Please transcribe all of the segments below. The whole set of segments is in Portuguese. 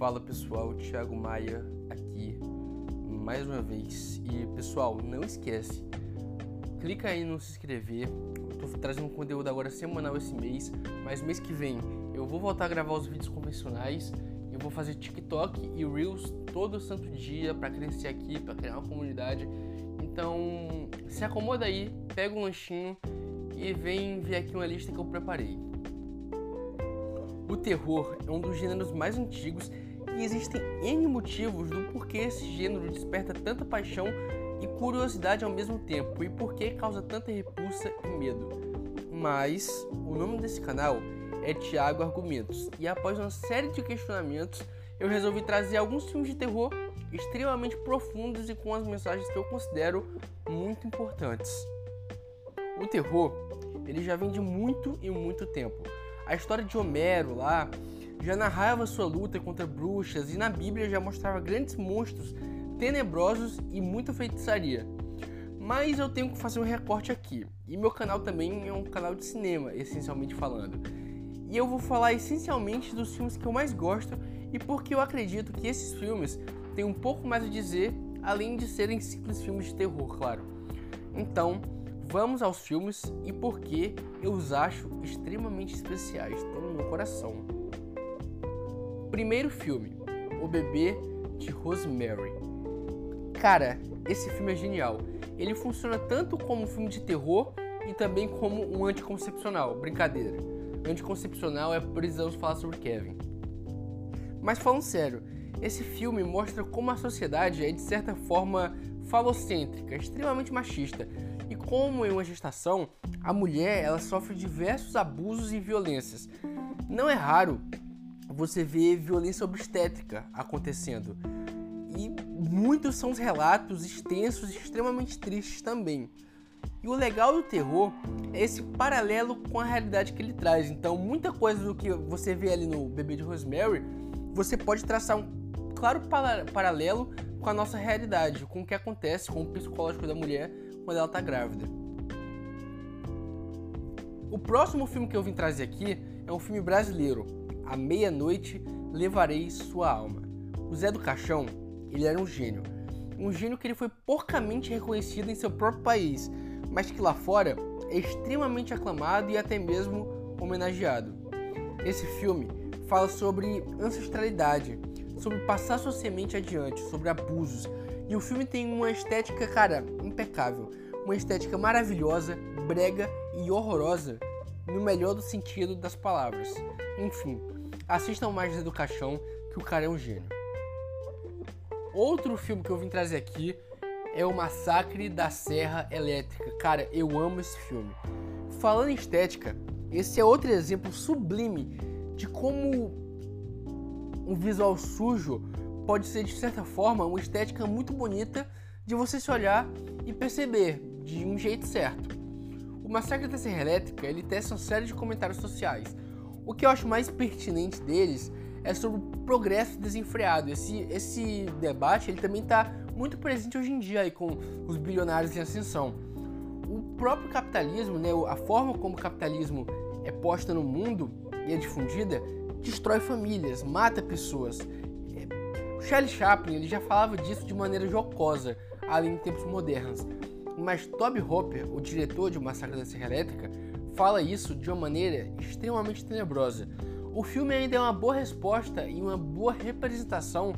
Fala pessoal, Thiago Maia aqui mais uma vez. E pessoal, não esquece, clica aí no se inscrever. Eu tô trazendo conteúdo agora semanal esse mês, mas mês que vem eu vou voltar a gravar os vídeos convencionais. Eu vou fazer TikTok e Reels todo santo dia para crescer aqui, para criar uma comunidade. Então, se acomoda aí, pega um lanchinho e vem ver aqui uma lista que eu preparei. O terror é um dos gêneros mais antigos existem N motivos do porquê esse gênero desperta tanta paixão e curiosidade ao mesmo tempo e por que causa tanta repulsa e medo. Mas o nome desse canal é Tiago Argumentos e após uma série de questionamentos eu resolvi trazer alguns filmes de terror extremamente profundos e com as mensagens que eu considero muito importantes. O terror, ele já vem de muito e muito tempo. A história de Homero lá já narrava sua luta contra bruxas e na Bíblia já mostrava grandes monstros tenebrosos e muita feitiçaria. Mas eu tenho que fazer um recorte aqui. E meu canal também é um canal de cinema, essencialmente falando. E eu vou falar essencialmente dos filmes que eu mais gosto e porque eu acredito que esses filmes têm um pouco mais a dizer, além de serem simples filmes de terror, claro. Então, vamos aos filmes e por que eu os acho extremamente especiais, estão no meu coração. Primeiro filme, O Bebê de Rosemary. Cara, esse filme é genial. Ele funciona tanto como um filme de terror e também como um anticoncepcional. Brincadeira. Anticoncepcional é precisamos falar sobre Kevin. Mas falando sério, esse filme mostra como a sociedade é de certa forma falocêntrica, extremamente machista e como em uma gestação a mulher ela sofre diversos abusos e violências. Não é raro você ver violência obstétrica acontecendo. E muitos são os relatos extensos e extremamente tristes também. E o legal do terror é esse paralelo com a realidade que ele traz. Então, muita coisa do que você vê ali no Bebê de Rosemary, você pode traçar um claro paralelo com a nossa realidade, com o que acontece com o psicológico da mulher quando ela está grávida. O próximo filme que eu vim trazer aqui é um filme brasileiro, A Meia-Noite Levarei Sua Alma. O Zé do Caixão, ele era um gênio. Um gênio que ele foi porcamente reconhecido em seu próprio país, mas que lá fora é extremamente aclamado e até mesmo homenageado. Esse filme fala sobre ancestralidade, sobre passar sua semente adiante, sobre abusos. E o filme tem uma estética, cara, impecável. Uma estética maravilhosa, brega e horrorosa, no melhor do sentido das palavras. Enfim, assistam mais do Caixão, que o cara é um gênio. Outro filme que eu vim trazer aqui é o Massacre da Serra Elétrica. Cara, eu amo esse filme. Falando em estética, esse é outro exemplo sublime de como um visual sujo pode ser de certa forma uma estética muito bonita de você se olhar e perceber de um jeito certo. O Massacre da Serra Elétrica ele testa uma série de comentários sociais. O que eu acho mais pertinente deles é sobre o progresso desenfreado. Esse, esse debate ele também está muito presente hoje em dia aí, com os bilionários em ascensão. O próprio capitalismo, né, a forma como o capitalismo é posta no mundo e é difundida, destrói famílias, mata pessoas. É, o Charlie Chaplin ele já falava disso de maneira jocosa, além em tempos modernos. Mas Toby Hopper, o diretor de Massacre da Serra Elétrica, fala isso de uma maneira extremamente tenebrosa. O filme ainda é uma boa resposta e uma boa representação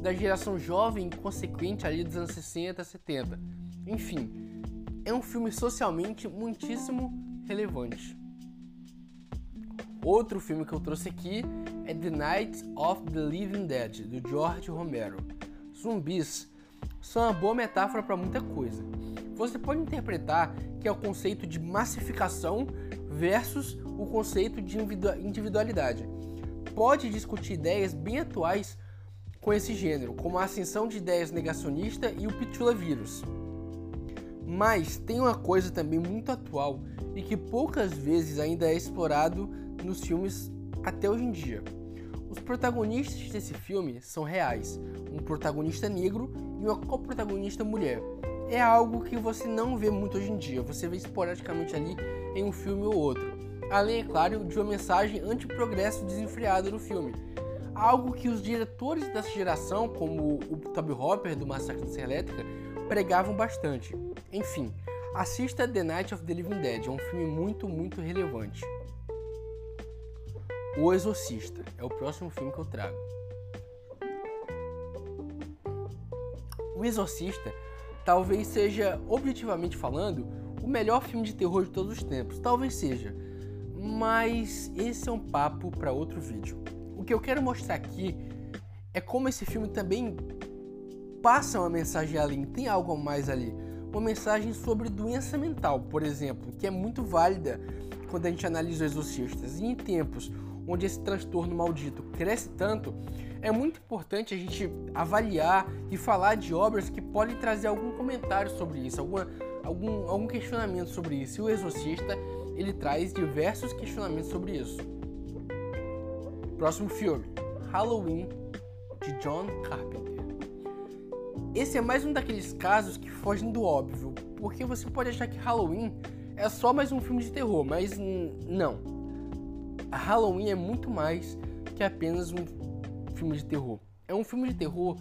da geração jovem consequente ali dos anos 60, 70. Enfim, é um filme socialmente muitíssimo relevante. Outro filme que eu trouxe aqui é The Night of the Living Dead, do George Romero. Zumbis são uma boa metáfora para muita coisa. Você pode interpretar que é o conceito de massificação versus o conceito de individualidade. Pode discutir ideias bem atuais com esse gênero, como a ascensão de ideias negacionista e o pitula vírus. Mas tem uma coisa também muito atual e que poucas vezes ainda é explorado nos filmes até hoje em dia. Os protagonistas desse filme são reais, um protagonista negro e uma co-protagonista mulher. É algo que você não vê muito hoje em dia, você vê esporadicamente ali em um filme ou outro. Além, é claro, de uma mensagem anti-progresso desenfreada no filme. algo que os diretores dessa geração, como o Toby Hopper do Massacre da Serra Elétrica, pregavam bastante. Enfim, assista The Night of the Living Dead, é um filme muito, muito relevante. O Exorcista é o próximo filme que eu trago. O Exorcista talvez seja, objetivamente falando, o melhor filme de terror de todos os tempos. Talvez seja. Mas esse é um papo para outro vídeo. O que eu quero mostrar aqui é como esse filme também passa uma mensagem além, tem algo a mais ali. Uma mensagem sobre doença mental, por exemplo, que é muito válida quando a gente analisa os exorcistas. E em tempos onde esse transtorno maldito cresce tanto, é muito importante a gente avaliar e falar de obras que podem trazer algum comentário sobre isso, alguma, algum, algum questionamento sobre isso. E o Exorcista ele traz diversos questionamentos sobre isso. Próximo filme, Halloween, de John Carpenter. Esse é mais um daqueles casos que fogem do óbvio, porque você pode achar que Halloween é só mais um filme de terror, mas não. Halloween é muito mais que apenas um filme de terror. É um filme de terror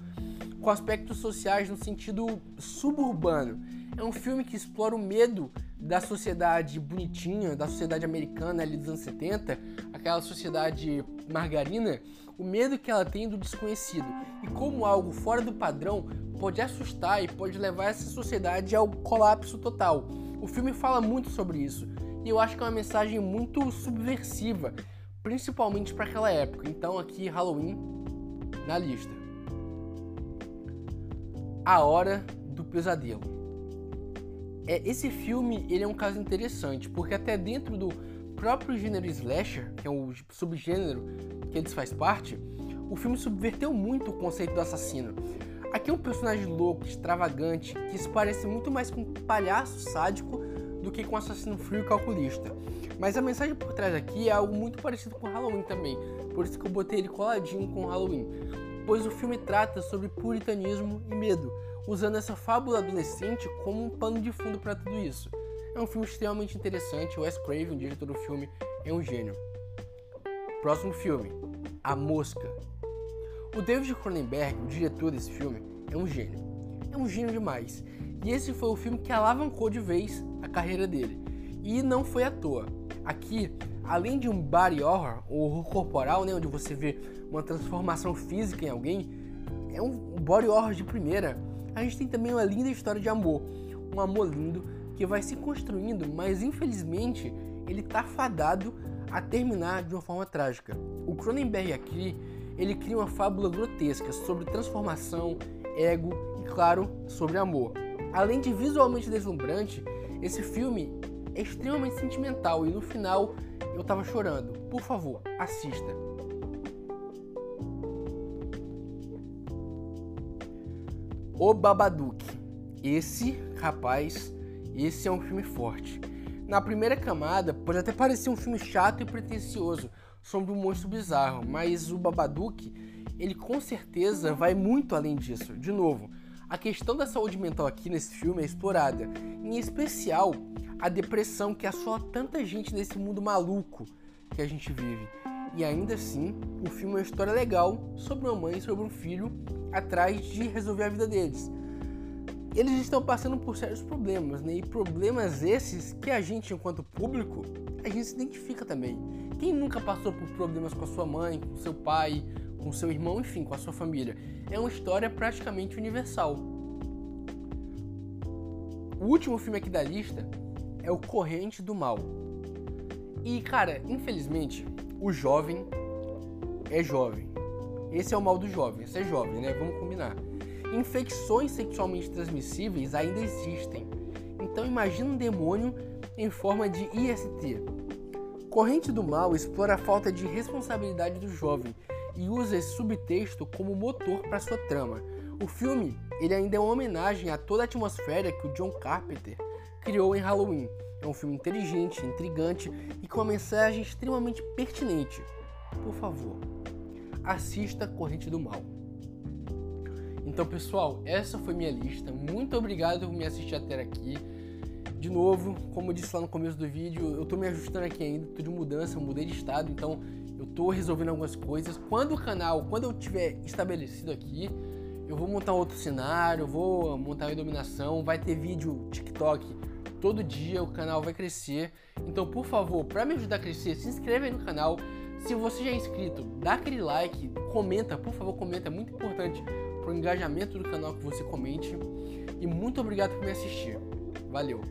com aspectos sociais no sentido suburbano. É um filme que explora o medo da sociedade bonitinha, da sociedade americana ali dos anos 70, aquela sociedade margarina, o medo que ela tem do desconhecido e como algo fora do padrão pode assustar e pode levar essa sociedade ao colapso total. O filme fala muito sobre isso e eu acho que é uma mensagem muito subversiva, principalmente para aquela época. Então aqui Halloween na lista. A Hora do Pesadelo. É, esse filme ele é um caso interessante, porque até dentro do próprio gênero slasher, que é o subgênero que eles faz parte, o filme subverteu muito o conceito do assassino. Aqui é um personagem louco, extravagante, que se parece muito mais com um palhaço sádico do que com assassino frio e calculista. Mas a mensagem por trás aqui é algo muito parecido com Halloween também, por isso que eu botei ele coladinho com Halloween. Pois o filme trata sobre puritanismo e medo, usando essa fábula adolescente como um pano de fundo para tudo isso. É um filme extremamente interessante, Wes Craven, o diretor do filme, é um gênio. Próximo filme, A Mosca. O David Cronenberg, o diretor desse filme, é um gênio. É um gênio demais. E esse foi o filme que alavancou de vez a carreira dele. E não foi à toa. Aqui, além de um body horror, ou horror corporal, né, onde você vê uma transformação física em alguém, é um body horror de primeira a gente tem também uma linda história de amor. Um amor lindo que vai se construindo, mas infelizmente ele tá fadado a terminar de uma forma trágica. O Cronenberg aqui, ele cria uma fábula grotesca sobre transformação, ego e, claro, sobre amor. Além de visualmente deslumbrante, esse filme é extremamente sentimental e no final eu tava chorando. Por favor, assista. O Babadook. Esse, rapaz, esse é um filme forte. Na primeira camada, pode até parecer um filme chato e pretensioso sobre um monstro bizarro, mas o Babadook, ele com certeza vai muito além disso. De novo, a questão da saúde mental aqui nesse filme é explorada, em especial a depressão que assola tanta gente nesse mundo maluco que a gente vive. E ainda assim, o filme é uma história legal sobre uma mãe e sobre um filho atrás de resolver a vida deles. Eles estão passando por sérios problemas, né? E problemas esses que a gente, enquanto público, a gente se identifica também. Quem nunca passou por problemas com a sua mãe, com seu pai, com seu irmão, enfim, com a sua família? É uma história praticamente universal. O último filme aqui da lista é O Corrente do Mal. E, cara, infelizmente, o jovem é jovem. Esse é o mal do jovem, você é jovem, né? Vamos combinar. Infecções sexualmente transmissíveis ainda existem. Então imagina um demônio em forma de IST. Corrente do Mal explora a falta de responsabilidade do jovem e usa esse subtexto como motor para sua trama. O filme ele ainda é uma homenagem a toda a atmosfera que o John Carpenter criou em Halloween, é um filme inteligente, intrigante e com uma mensagem extremamente pertinente. Por favor, assista Corrente do Mal. Então, pessoal, essa foi minha lista. Muito obrigado por me assistir até aqui. De novo, como eu disse lá no começo do vídeo, eu tô me ajustando aqui ainda, tô de mudança, mudei de estado, então eu tô resolvendo algumas coisas. Quando o canal, quando eu tiver estabelecido aqui, eu vou montar outro cenário, vou montar a iluminação, vai ter vídeo TikTok todo dia, o canal vai crescer. Então, por favor, para me ajudar a crescer, se inscreve aí no canal. Se você já é inscrito, dá aquele like, comenta, por favor, comenta, é muito importante pro engajamento do canal que você comente. E muito obrigado por me assistir. Valeu!